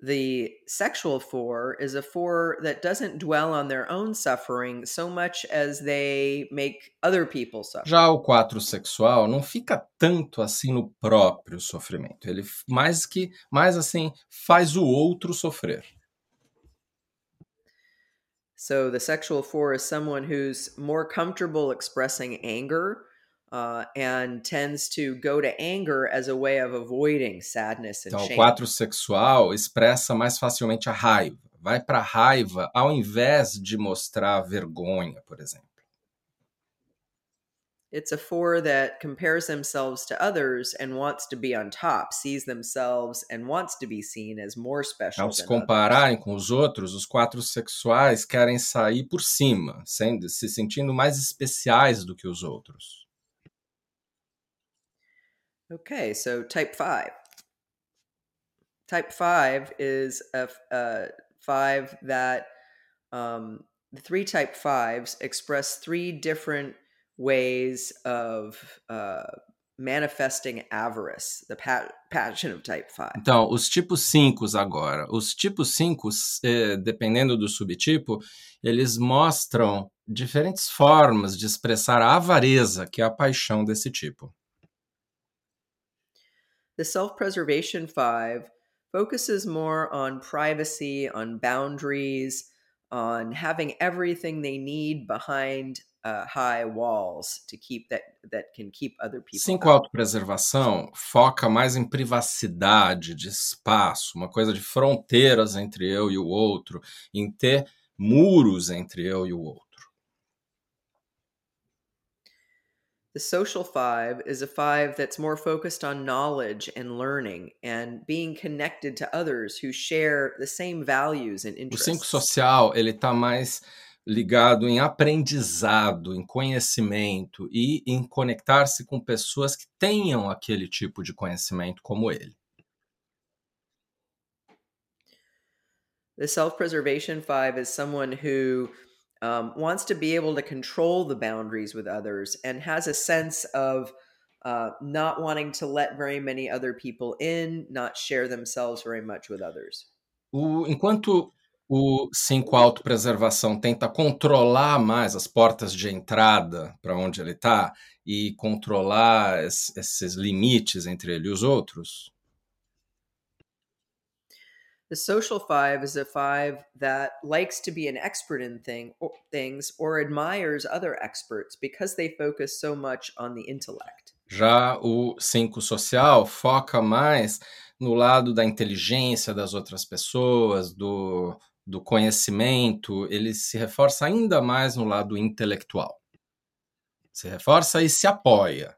Speaker 2: The sexual four is a four that doesn't dwell on their own suffering so much as they make other people suffer.
Speaker 1: Já o 4 sexual não fica tanto assim no próprio sofrimento. Ele mais que mais assim faz o outro sofrer.
Speaker 2: So the sexual four is someone who's more comfortable expressing anger uh, and tends to go to anger as a way of avoiding sadness and
Speaker 1: Então, o
Speaker 2: shame.
Speaker 1: 4 sexual expressa mais facilmente a raiva. Vai para a raiva ao invés de mostrar vergonha, por exemplo.
Speaker 2: It's a four that compares themselves to others and wants to be on top, sees themselves and wants to be seen as more special
Speaker 1: Ao se
Speaker 2: than others.
Speaker 1: compararem com os outros, os quatro sexuais querem sair por cima, sendo, se sentindo mais especiais do que os outros.
Speaker 2: Okay, so type five. Type five is a, a five that um, the three type fives express three different ways of uh, manifesting avarice, the pa passion of type 5.
Speaker 1: Então, os tipos 5 agora. Os tipos 5, eh, dependendo do subtipo, eles mostram diferentes formas de expressar a avareza, que é a paixão desse tipo.
Speaker 2: The self-preservation 5 focuses more on privacy, on boundaries, on having everything they need behind uh, high walls to keep that that can keep other people.
Speaker 1: Cinco autopreservação foca mais em privacidade, de espaço, uma coisa de fronteiras entre eu e o outro, em ter muros entre eu e o outro.
Speaker 2: The social five is a five that's more focused on knowledge and learning and being connected to others who share the same values and interests.
Speaker 1: O cinco social, ele tá mais ligado em aprendizado, em conhecimento e em conectar-se com pessoas que tenham aquele tipo de conhecimento como ele.
Speaker 2: The self-preservation five is someone who um, wants to be able to control the boundaries with others and has a sense of uh, not wanting to let very many other people in, not share themselves very much with others.
Speaker 1: O, enquanto o 5 autopreservação tenta controlar mais as portas de entrada para onde ele está e controlar esses limites entre ele e os outros.
Speaker 2: The social five is a five that likes to be an expert in thing, or, things or admires other experts because they focus so much on the intellect.
Speaker 1: Já o 5 social foca mais no lado da inteligência das outras pessoas, do do conhecimento, ele se reforça ainda mais no lado intelectual. Se reforça e se apoia.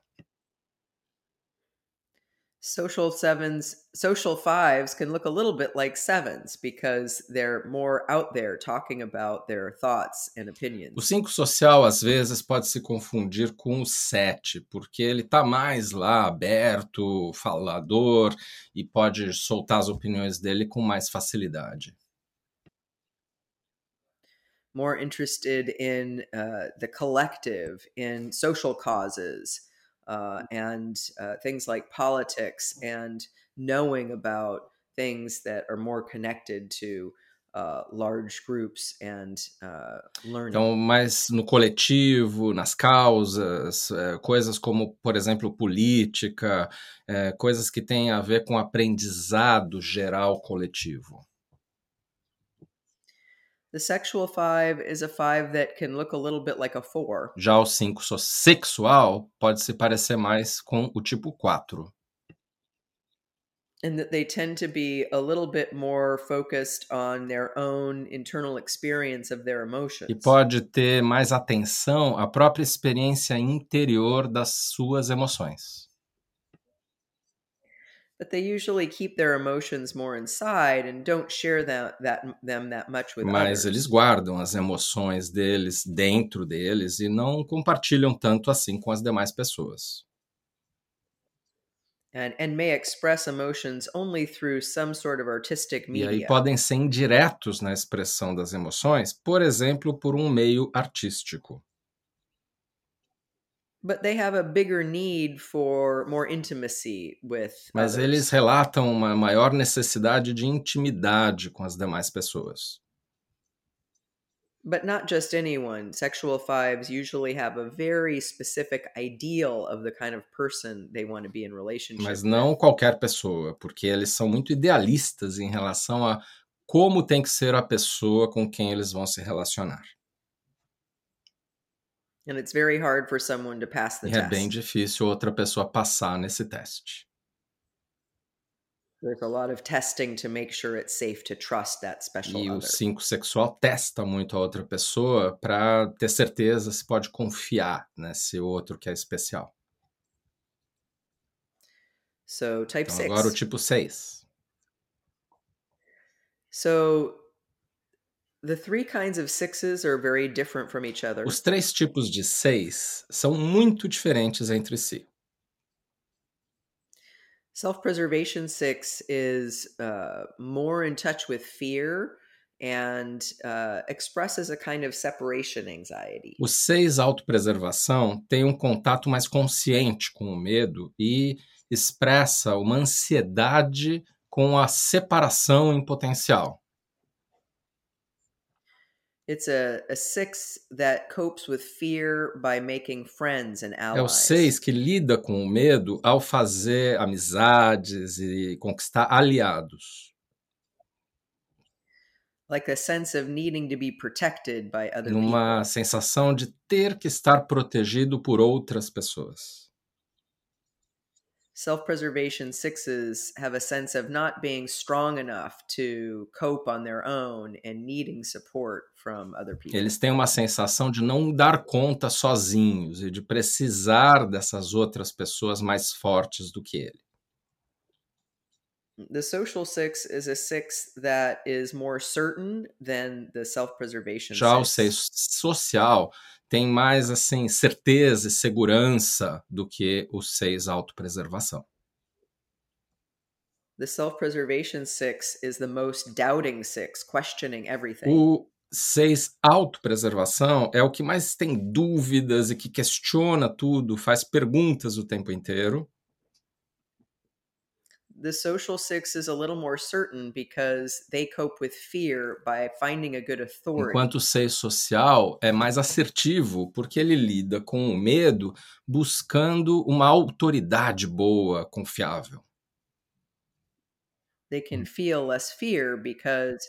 Speaker 2: Social sevens, social fives can look a little bit like sevens because they're more out there talking about their thoughts and opinions.
Speaker 1: O 5 social às vezes pode se confundir com o 7, porque ele está mais lá aberto, falador e pode soltar as opiniões dele com mais facilidade
Speaker 2: more interested in uh, the collective, in social causes, uh, and uh, things like politics, and knowing about things that are more connected to uh, large groups and uh, learning.
Speaker 1: Então, mais no coletivo, nas causas, é, coisas como, por exemplo, política, é, coisas que têm a ver com aprendizado geral coletivo.
Speaker 2: The sexual five is a five that can look a little bit like a four.
Speaker 1: Já o 5 sexual pode se parecer mais com o tipo 4.
Speaker 2: And that they tend to be a little bit more focused on their own internal experience of their emotions.
Speaker 1: E pode ter mais atenção à própria experiência interior das suas emoções
Speaker 2: but they usually keep their emotions more inside and don't share that, that them that much with
Speaker 1: Mas
Speaker 2: others.
Speaker 1: eles guardam as emoções deles dentro deles e não compartilham tanto assim com as demais pessoas.
Speaker 2: And, and may express emotions only through some sort of artistic media.
Speaker 1: E aí podem ser indiretos na expressão das emoções, por exemplo, por um meio artístico.
Speaker 2: But they have a bigger need for more intimacy with
Speaker 1: Mas
Speaker 2: others.
Speaker 1: eles relatam uma maior necessidade de intimidade com as demais pessoas.
Speaker 2: But not just anyone. Sexual fives usually have a very specific ideal of the kind of person they want to be in relationship.
Speaker 1: Mas não qualquer pessoa, porque eles são muito idealistas em relação a como tem que ser a pessoa com quem eles vão se relacionar.
Speaker 2: And it's very hard for someone to pass the
Speaker 1: E
Speaker 2: test.
Speaker 1: é bem difícil outra pessoa passar nesse teste.
Speaker 2: There's a lot of testing to make sure it's safe to trust that special
Speaker 1: E o
Speaker 2: other.
Speaker 1: 5 sexual testa muito a outra pessoa para ter certeza se pode confiar nesse outro que é especial.
Speaker 2: So type
Speaker 1: Então,
Speaker 2: six.
Speaker 1: agora o tipo 6.
Speaker 2: So
Speaker 1: Os três tipos de 6 são muito diferentes entre si.
Speaker 2: Self preservation six is uh, more in touch with fear and uh, expresses a kind of separation anxiety.
Speaker 1: O 6 autopreservação tem um contato mais consciente com o medo e expressa uma ansiedade com a separação em potencial.
Speaker 2: It's a, a six that copes with fear by making friends and allies.
Speaker 1: É o 6 que lida com o medo ao fazer amizades e conquistar aliados.
Speaker 2: Like a sense of needing to be protected by other
Speaker 1: Numa
Speaker 2: people.
Speaker 1: sensação de ter que estar protegido por outras pessoas.
Speaker 2: Self preservation sixes have a sense of not being strong enough to cope on their own and needing support from other people.
Speaker 1: Eles têm uma sensação de não dar conta sozinhos e de precisar dessas outras pessoas mais fortes do que ele.
Speaker 2: The social six is a six that is more certain than the self preservation
Speaker 1: Já o. 6 social tem mais assim certeza e segurança do que o 6 autopreservação.
Speaker 2: The self preservation six is the most doubting six, questioning everything.
Speaker 1: O 6 autopreservação é o que mais tem dúvidas e que questiona tudo, faz perguntas o tempo inteiro.
Speaker 2: The social six is a little more certain because they cope with fear by finding a good authority.
Speaker 1: Enquanto o 6 social é mais assertivo, porque ele lida com o medo buscando uma autoridade boa, confiável.
Speaker 2: They can feel less fear because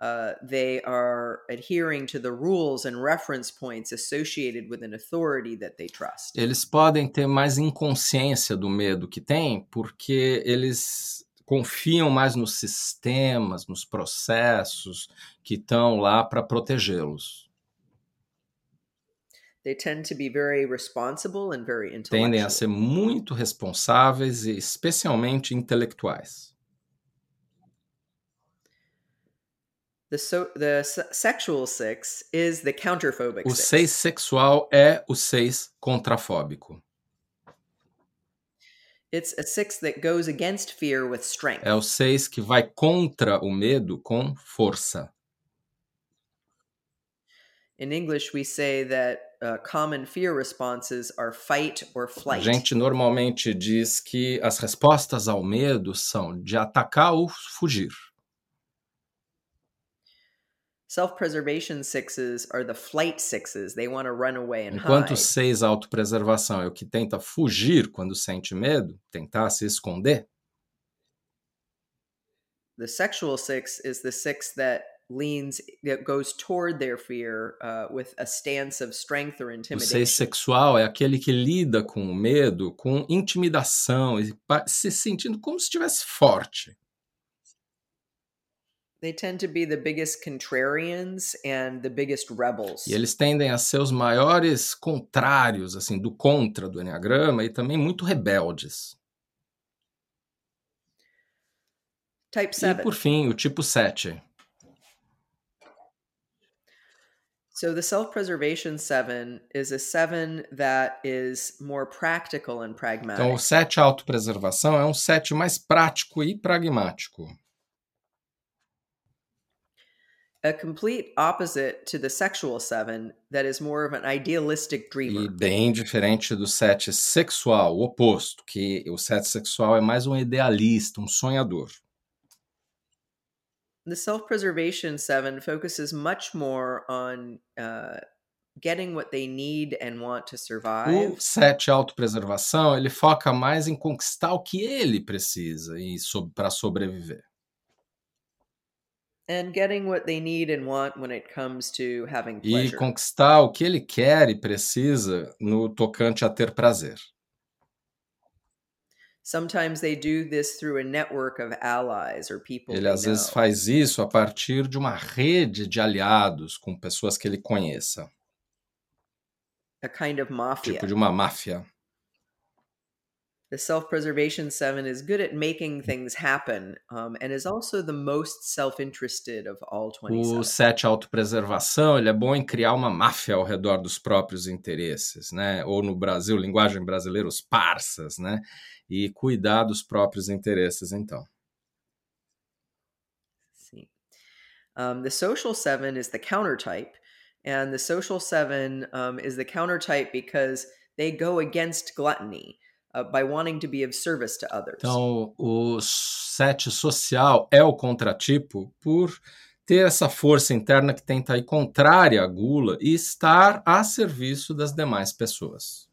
Speaker 2: uh, they are adhering to the rules and reference points associated with an authority that they trust.
Speaker 1: Eles podem ter mais inconsciência do medo que têm, porque eles confiam mais nos sistemas, nos processos que estão lá para protegê-los.
Speaker 2: They tend to be very responsible and very
Speaker 1: Tendem a ser muito responsáveis e especialmente intelectuais.
Speaker 2: The so the se- sexual six is the counterphobic
Speaker 1: O. 6 sexual é o 6 contrafóbico.
Speaker 2: It's a six that goes against fear with strength.
Speaker 1: É o 6 que vai contra o medo com força.
Speaker 2: In English, we say that uh, common fear responses are fight or
Speaker 1: A
Speaker 2: flight.
Speaker 1: gente normalmente diz que as respostas ao medo são de atacar ou fugir.
Speaker 2: Self-preservation sixes are the flight sixes. They want to run away and
Speaker 1: Enquanto o
Speaker 2: hide.
Speaker 1: 6 autopreservação é o que tenta fugir quando sente medo, tentar se esconder,
Speaker 2: The sexual six is the six that leans, that goes toward their fear uh, with a stance of strength or
Speaker 1: o 6
Speaker 2: intimidation.
Speaker 1: sexual é aquele que lida com o medo com intimidação e se sentindo como se estivesse forte.
Speaker 2: They tend to be the biggest contrarians and the biggest rebels.
Speaker 1: E eles tendem a ser os maiores contrários assim do contra do Enneagrama e também muito rebeldes.
Speaker 2: Type
Speaker 1: E
Speaker 2: 7.
Speaker 1: por fim, o tipo 7.
Speaker 2: So the self-preservation seven is a seven that is more practical and pragmatic.
Speaker 1: Então, o 7 autopreservação é um 7 mais prático e pragmático.
Speaker 2: A complete opposite to the sexual seven that is more of an idealistic
Speaker 1: E
Speaker 2: dreamer.
Speaker 1: bem diferente do 7 sexual, o oposto, que o 7 sexual é mais um idealista, um sonhador.
Speaker 2: The self-preservation seven focuses much more on uh, getting what they need and want to survive.
Speaker 1: O 7 autopreservação, ele foca mais em conquistar o que ele precisa e para sobreviver.
Speaker 2: And getting what they need and want when it comes to having
Speaker 1: E
Speaker 2: pleasure.
Speaker 1: conquistar o que ele quer e precisa no tocante a ter prazer.
Speaker 2: Sometimes they do this through a network of allies or people
Speaker 1: Ele às vezes faz isso a partir de uma rede de aliados com pessoas que ele conheça,
Speaker 2: a kind of mafia.
Speaker 1: tipo de uma máfia.
Speaker 2: The self preservation seven is good at making things happen um, and is also the most self interested of all
Speaker 1: O
Speaker 2: 27.
Speaker 1: 7 autopreservação, ele é bom em criar uma máfia ao redor dos próprios interesses, né? Ou no Brasil, linguagem brasileira, os parsas, né? E cuidar dos próprios interesses, então.
Speaker 2: Sim. Um, the social seven is the counter type, and the social seven um, is the counter type because they go against gluttony. Uh, by wanting to be of service to others.
Speaker 1: Então, o sete social é o contratipo por ter essa força interna que tenta ir contrária à gula e estar a serviço das demais pessoas.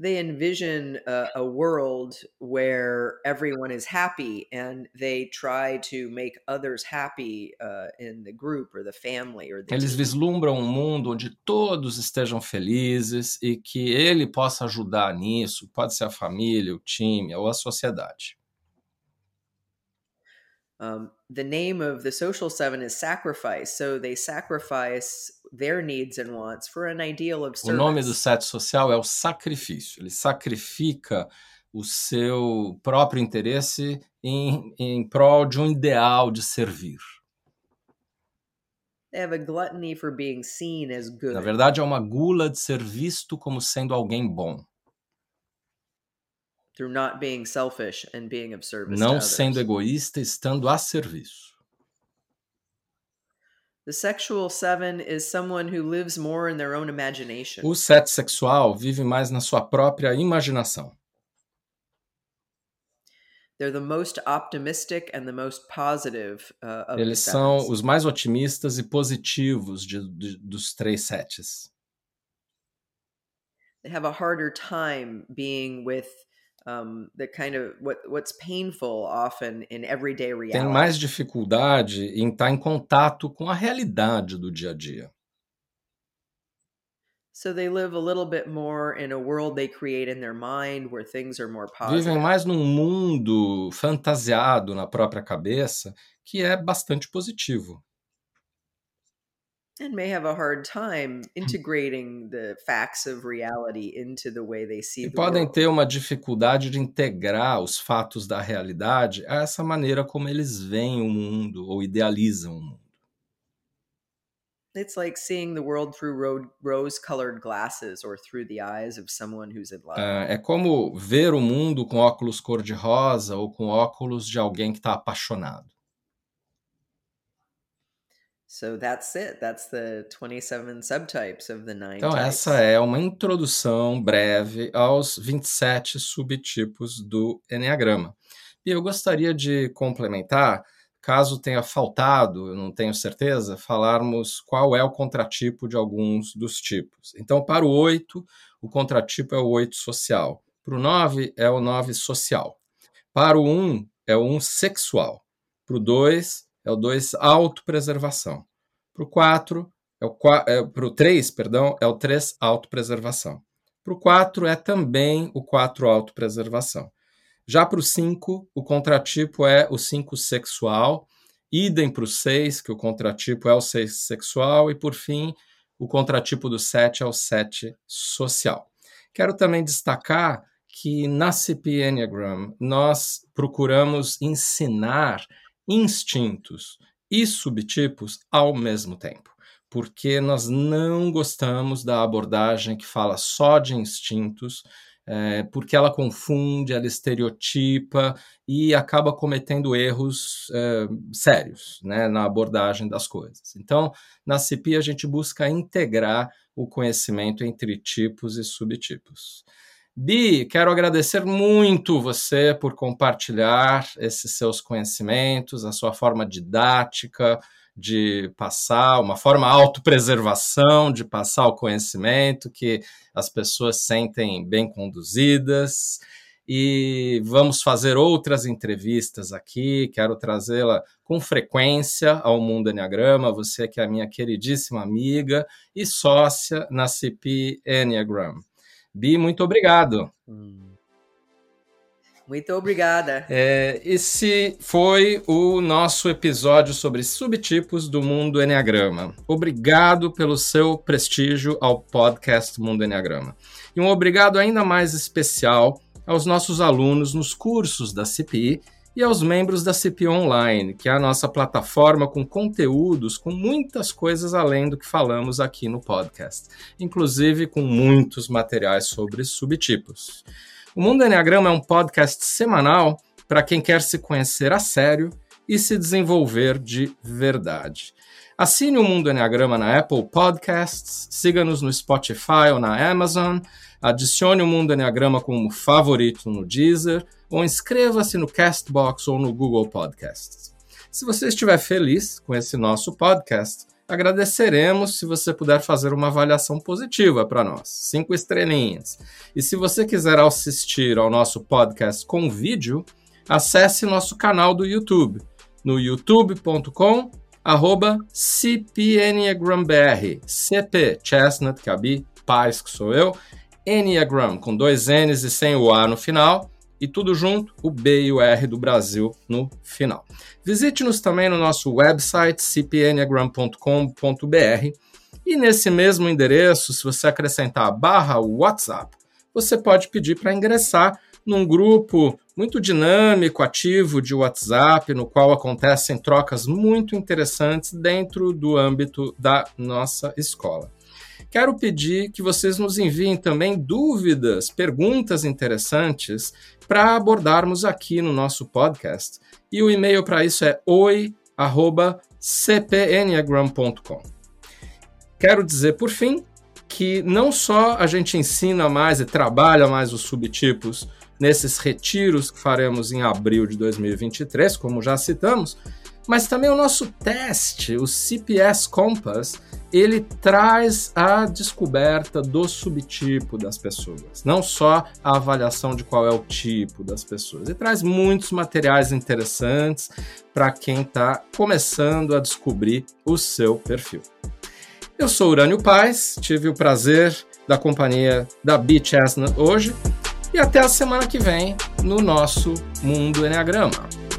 Speaker 2: They envision a, a, world where everyone is happy and they try to make others happy uh, in the group or the family or the
Speaker 1: Eles vislumbram um mundo onde todos estejam felizes e que ele possa ajudar nisso, pode ser a família, o time ou a sociedade.
Speaker 2: Um, the name of the social seven is sacrifice, so they sacrifice their needs and wants for an ideal of service.
Speaker 1: O nome do sete social é o sacrifício. Ele sacrifica o seu próprio interesse em, em prol de um ideal de servir.
Speaker 2: They have a gluttony for being seen as good.
Speaker 1: Na verdade, é uma gula de ser visto como sendo alguém bom.
Speaker 2: Through not being selfish and being of service
Speaker 1: Não sendo egoísta, estando a serviço.
Speaker 2: The sexual seven is someone who lives more in their own imagination.
Speaker 1: O sete sexual vive mais na sua própria imaginação.
Speaker 2: They're the most optimistic and the most positive uh, of
Speaker 1: Eles são os mais otimistas e positivos de, de, dos três setes.
Speaker 2: They have a harder time being with um, the kind of what what's painful often in everyday reality.
Speaker 1: Tem mais dificuldade em estar em contato com a realidade do dia a dia.
Speaker 2: So they live a little bit more in a world they create in their mind where things are more positive.
Speaker 1: Vivem mais num mundo fantasiado na própria cabeça que é bastante positivo
Speaker 2: and may have a hard time integrating the facts of reality into the way they see
Speaker 1: e
Speaker 2: the
Speaker 1: podem
Speaker 2: world.
Speaker 1: ter uma dificuldade de integrar os fatos da realidade a essa maneira como eles veem o mundo ou idealizam o mundo.
Speaker 2: It's like seeing the world through rose-colored glasses or through the eyes of someone who's in love.
Speaker 1: É, é como ver o mundo com óculos cor-de-rosa ou com óculos de alguém que está apaixonado.
Speaker 2: So that's it. That's the 27 subtypes of the nine
Speaker 1: Então
Speaker 2: types.
Speaker 1: essa é uma introdução breve aos 27 subtipos do Enneagrama. E eu gostaria de complementar, caso tenha faltado, eu não tenho certeza, falarmos qual é o contratipo de alguns dos tipos. Então, para o 8, o contratipo é o 8 social. Para o 9, é o 9 social. Para o 1, é o 1 sexual. Para o 2, é o 2 autopreservação. Para o 4, é o é, para o 3, perdão, é o 3 autopreservação. Para o 4 é também o 4 autopreservação. Já para o 5, o contratipo é o 5 sexual, idem para o 6, que o contratipo é o 6 sexual, e por fim, o contratipo do 7 é o 7 social. Quero também destacar que na CP Enneagram nós procuramos ensinar instintos e subtipos ao mesmo tempo, porque nós não gostamos da abordagem que fala só de instintos, é, porque ela confunde, ela estereotipa e acaba cometendo erros é, sérios né, na abordagem das coisas. Então, na CPI, a gente busca integrar o conhecimento entre tipos e subtipos. Bi, quero agradecer muito você por compartilhar esses seus conhecimentos, a sua forma didática de passar, uma forma autopreservação de passar o conhecimento, que as pessoas sentem bem conduzidas. E vamos fazer outras entrevistas aqui. Quero trazê-la com frequência ao Mundo Enneagrama. Você que é a minha queridíssima amiga e sócia na CP Enneagram. Bi, muito obrigado.
Speaker 2: Muito obrigada.
Speaker 1: É, esse foi o nosso episódio sobre subtipos do Mundo Enneagrama. Obrigado pelo seu prestígio ao podcast Mundo Enneagrama. E um obrigado ainda mais especial aos nossos alunos nos cursos da CPI e aos membros da CP Online, que é a nossa plataforma com conteúdos, com muitas coisas além do que falamos aqui no podcast, inclusive com muitos materiais sobre subtipos. O Mundo Enneagrama é um podcast semanal para quem quer se conhecer a sério e se desenvolver de verdade. Assine o Mundo Enneagrama na Apple Podcasts, siga-nos no Spotify ou na Amazon, adicione o Mundo Enneagrama como favorito no Deezer ou inscreva-se no Castbox ou no Google Podcasts. Se você estiver feliz com esse nosso podcast, agradeceremos se você puder fazer uma avaliação positiva para nós, cinco estrelinhas. E se você quiser assistir ao nosso podcast com vídeo, acesse nosso canal do YouTube no youtube.com arroba CP, Chestnut, Cabi, Paz, que sou eu, Enneagram, com dois N's e sem o A no final, e tudo junto, o B e o R do Brasil no final. Visite-nos também no nosso website cpenneagram.com.br e nesse mesmo endereço, se você acrescentar barra WhatsApp, você pode pedir para ingressar num grupo muito dinâmico, ativo de WhatsApp, no qual acontecem trocas muito interessantes dentro do âmbito da nossa escola. Quero pedir que vocês nos enviem também dúvidas, perguntas interessantes para abordarmos aqui no nosso podcast. E o e-mail para isso é oi@cpenneagram.com. Quero dizer, por fim, que não só a gente ensina mais e trabalha mais os subtipos nesses retiros que faremos em abril de 2023, como já citamos, mas também o nosso teste, o CPS Compass, ele traz a descoberta do subtipo das pessoas, não só a avaliação de qual é o tipo das pessoas. Ele traz muitos materiais interessantes para quem está começando a descobrir o seu perfil. Eu sou Urânio Paz, tive o prazer da companhia da Beach hoje e até a semana que vem no nosso Mundo Enneagrama.